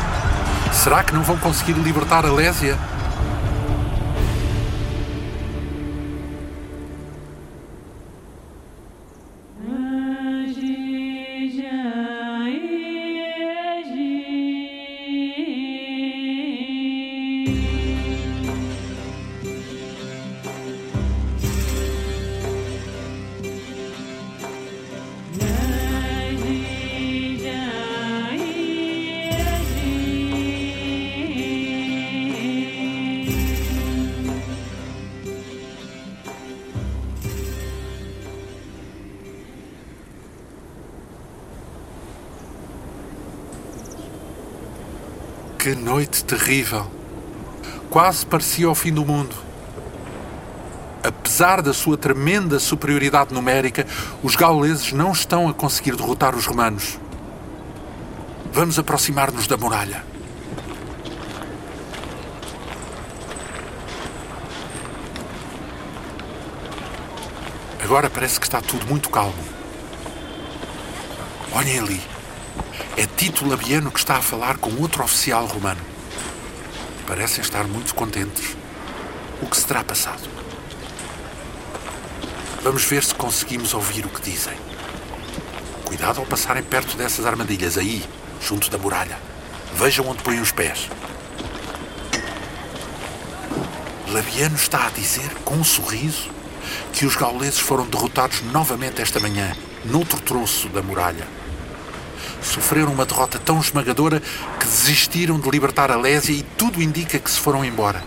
Será que não vão conseguir libertar a Lésia? Que noite terrível! Quase parecia o fim do mundo. Apesar da sua tremenda superioridade numérica, os gauleses não estão a conseguir derrotar os romanos. Vamos aproximar-nos da muralha. Agora parece que está tudo muito calmo. Olhem ali. É Tito Labiano que está a falar com outro oficial romano. Parecem estar muito contentes. O que se terá passado? Vamos ver se conseguimos ouvir o que dizem. Cuidado ao passarem perto dessas armadilhas aí, junto da muralha. Vejam onde põem os pés. Labiano está a dizer, com um sorriso, que os gauleses foram derrotados novamente esta manhã, noutro troço da muralha. Sofreram uma derrota tão esmagadora que desistiram de libertar a Lésia e tudo indica que se foram embora.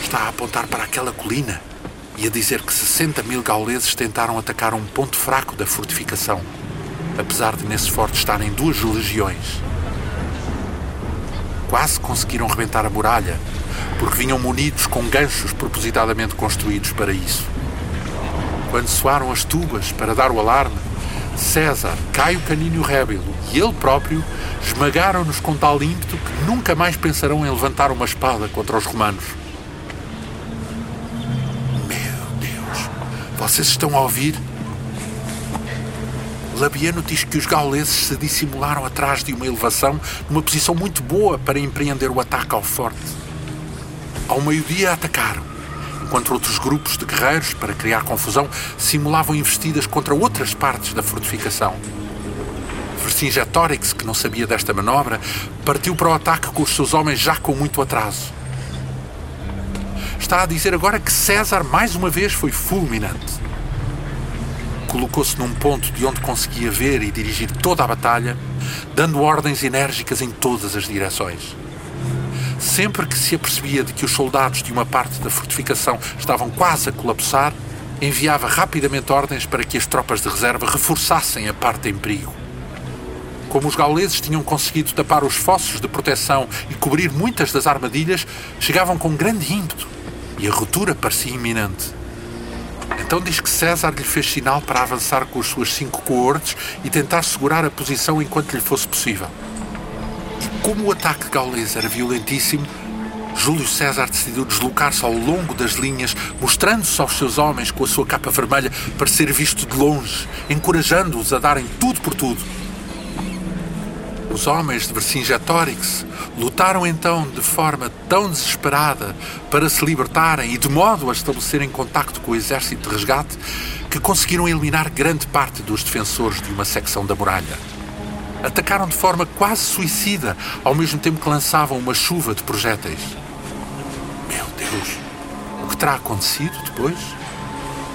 Está a apontar para aquela colina e a dizer que 60 mil gauleses tentaram atacar um ponto fraco da fortificação. apesar de nesse forte estarem duas legiões. Quase conseguiram rebentar a muralha, porque vinham munidos com ganchos propositadamente construídos para isso. Quando soaram as tubas para dar o alarme, César, Caio Caninho Rébilo e ele próprio esmagaram-nos com tal ímpeto que nunca mais pensarão em levantar uma espada contra os romanos. Meu Deus, vocês estão a ouvir? Labiano diz que os gauleses se dissimularam atrás de uma elevação numa posição muito boa para empreender o ataque ao forte. Ao meio-dia atacaram, enquanto outros grupos de guerreiros, para criar confusão, simulavam investidas contra outras partes da fortificação. Vercingetorix, que não sabia desta manobra, partiu para o ataque com os seus homens já com muito atraso. Está a dizer agora que César mais uma vez foi fulminante colocou-se num ponto de onde conseguia ver e dirigir toda a batalha, dando ordens enérgicas em todas as direções. Sempre que se apercebia de que os soldados de uma parte da fortificação estavam quase a colapsar, enviava rapidamente ordens para que as tropas de reserva reforçassem a parte em perigo. Como os gauleses tinham conseguido tapar os fossos de proteção e cobrir muitas das armadilhas, chegavam com grande ímpeto e a ruptura parecia iminente. Então diz que César lhe fez sinal para avançar com as suas cinco coortes e tentar segurar a posição enquanto lhe fosse possível. E como o ataque gaulês era violentíssimo, Júlio César decidiu deslocar-se ao longo das linhas, mostrando-se aos seus homens com a sua capa vermelha para ser visto de longe, encorajando-os a darem tudo por tudo. Os homens de Vercingetorix lutaram então de forma tão desesperada para se libertarem e de modo a estabelecerem contacto com o exército de resgate que conseguiram eliminar grande parte dos defensores de uma secção da muralha. Atacaram de forma quase suicida, ao mesmo tempo que lançavam uma chuva de projéteis. Meu Deus, o que terá acontecido depois?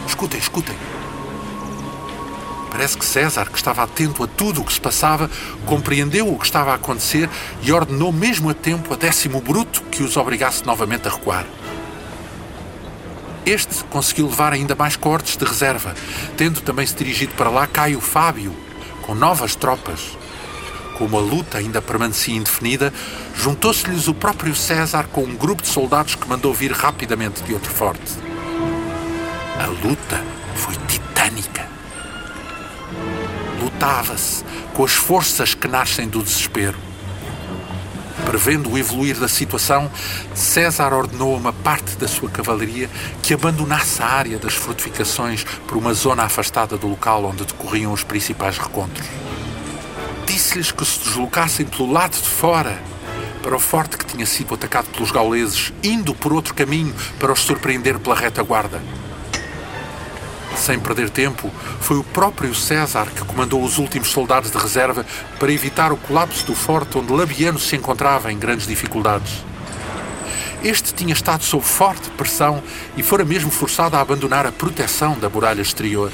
Escutem, escutem. Parece que César, que estava atento a tudo o que se passava, compreendeu o que estava a acontecer e ordenou mesmo a tempo a décimo bruto que os obrigasse novamente a recuar. Este conseguiu levar ainda mais cortes de reserva, tendo também se dirigido para lá Caio Fábio, com novas tropas. Como a luta ainda permanecia indefinida, juntou-se-lhes o próprio César com um grupo de soldados que mandou vir rapidamente de outro forte. A luta foi titânica lutava-se com as forças que nascem do desespero. Prevendo o evoluir da situação, César ordenou a uma parte da sua cavalaria que abandonasse a área das fortificações por uma zona afastada do local onde decorriam os principais recontros. Disse-lhes que se deslocassem pelo lado de fora para o forte que tinha sido atacado pelos gauleses, indo por outro caminho para os surpreender pela retaguarda. Sem perder tempo, foi o próprio César que comandou os últimos soldados de reserva para evitar o colapso do forte onde Labiano se encontrava em grandes dificuldades. Este tinha estado sob forte pressão e fora mesmo forçado a abandonar a proteção da muralha exterior.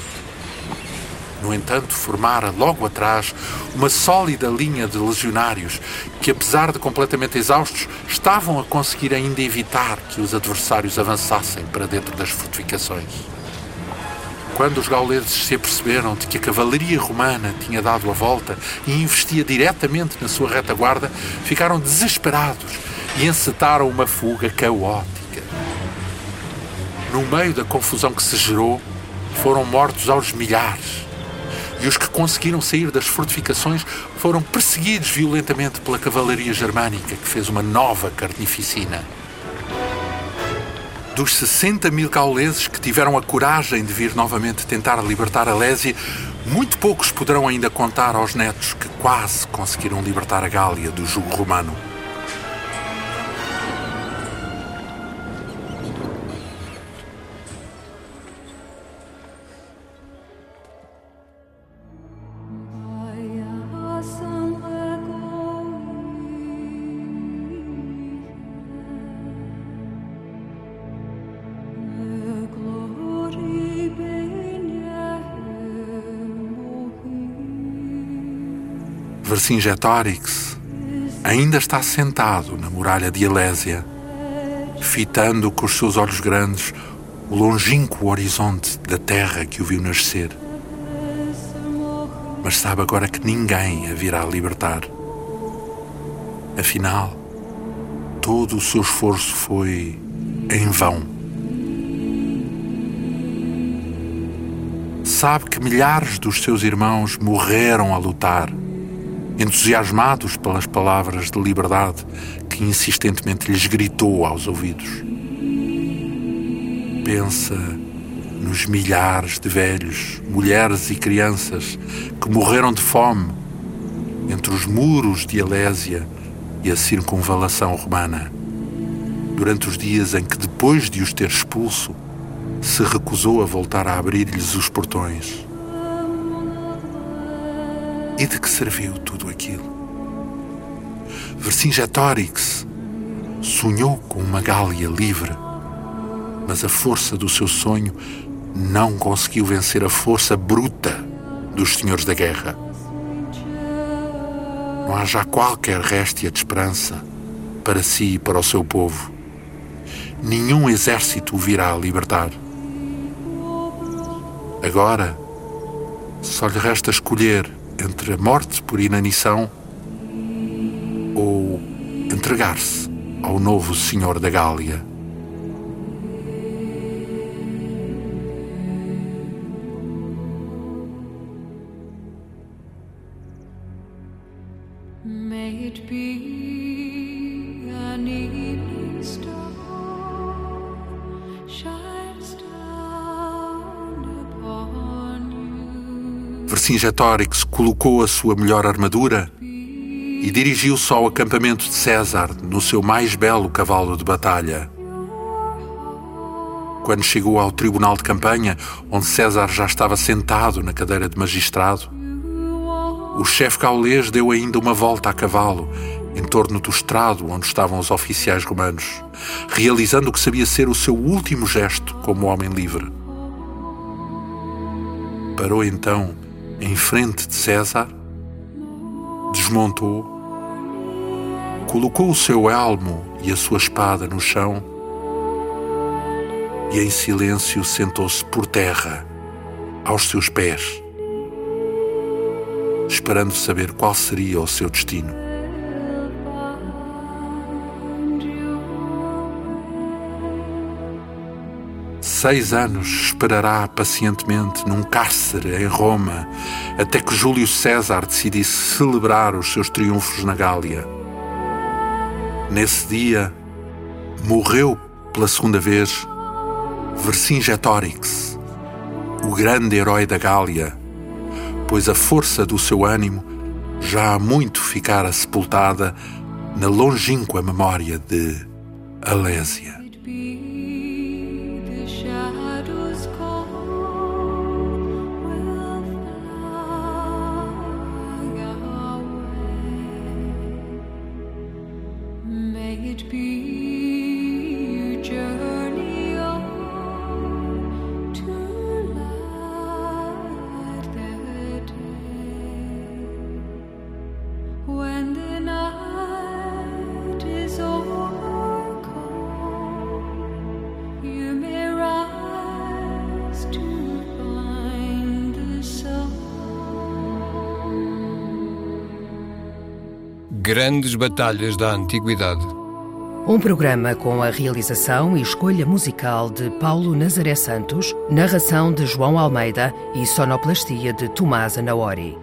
No entanto, formara logo atrás uma sólida linha de legionários que, apesar de completamente exaustos, estavam a conseguir ainda evitar que os adversários avançassem para dentro das fortificações. Quando os gauleses se aperceberam de que a cavalaria romana tinha dado a volta e investia diretamente na sua retaguarda, ficaram desesperados e encetaram uma fuga caótica. No meio da confusão que se gerou, foram mortos aos milhares. E os que conseguiram sair das fortificações foram perseguidos violentamente pela cavalaria germânica, que fez uma nova carnificina. Dos 60 mil gauleses que tiveram a coragem de vir novamente tentar libertar a Lésia, muito poucos poderão ainda contar aos netos que quase conseguiram libertar a Gália do jugo romano. Vercingetorix ainda está sentado na muralha de Elésia, fitando com os seus olhos grandes o longínquo horizonte da terra que o viu nascer. mas sabe agora que ninguém a virá libertar. Afinal, todo o seu esforço foi em vão. Sabe que milhares dos seus irmãos morreram a lutar, entusiasmados pelas palavras de liberdade que insistentemente lhes gritou aos ouvidos. Pensa nos milhares de velhos, mulheres e crianças que morreram de fome entre os muros de Alésia e a circunvalação romana, durante os dias em que, depois de os ter expulso, se recusou a voltar a abrir-lhes os portões. E de que serviu tudo aquilo? Vercingetorix sonhou com uma Gália livre, mas a força do seu sonho não conseguiu vencer a força bruta dos senhores da guerra. Não há já qualquer réstia de esperança para si e para o seu povo. Nenhum exército o virá libertar. Agora, só lhe resta escolher entre a morte por inanição ou entregar-se ao novo Senhor da Gália. You. Vercingetorix colocou a sua melhor armadura e dirigiu-se ao acampamento de César no seu mais belo cavalo de batalha. Quando chegou ao tribunal de campanha, onde César já estava sentado na cadeira de magistrado, o chefe gaulês deu ainda uma volta a cavalo em torno do estrado onde estavam os oficiais romanos, realizando o que sabia ser o seu último gesto como homem livre. Parou então em frente de César, desmontou, colocou o seu elmo e a sua espada no chão e em silêncio sentou-se por terra, aos seus pés esperando saber qual seria o seu destino. Seis anos esperará pacientemente num cárcere em Roma até que Júlio César decidisse celebrar os seus triunfos na Gália. Nesse dia, morreu pela segunda vez Vercingetorix, o grande herói da Gália pois a força do seu ânimo já há muito ficara sepultada na longínqua memória de Alésia. Grandes batalhas da Antiguidade. Um programa com a realização e escolha musical de Paulo Nazaré Santos, narração de João Almeida e sonoplastia de Tomás Anaori.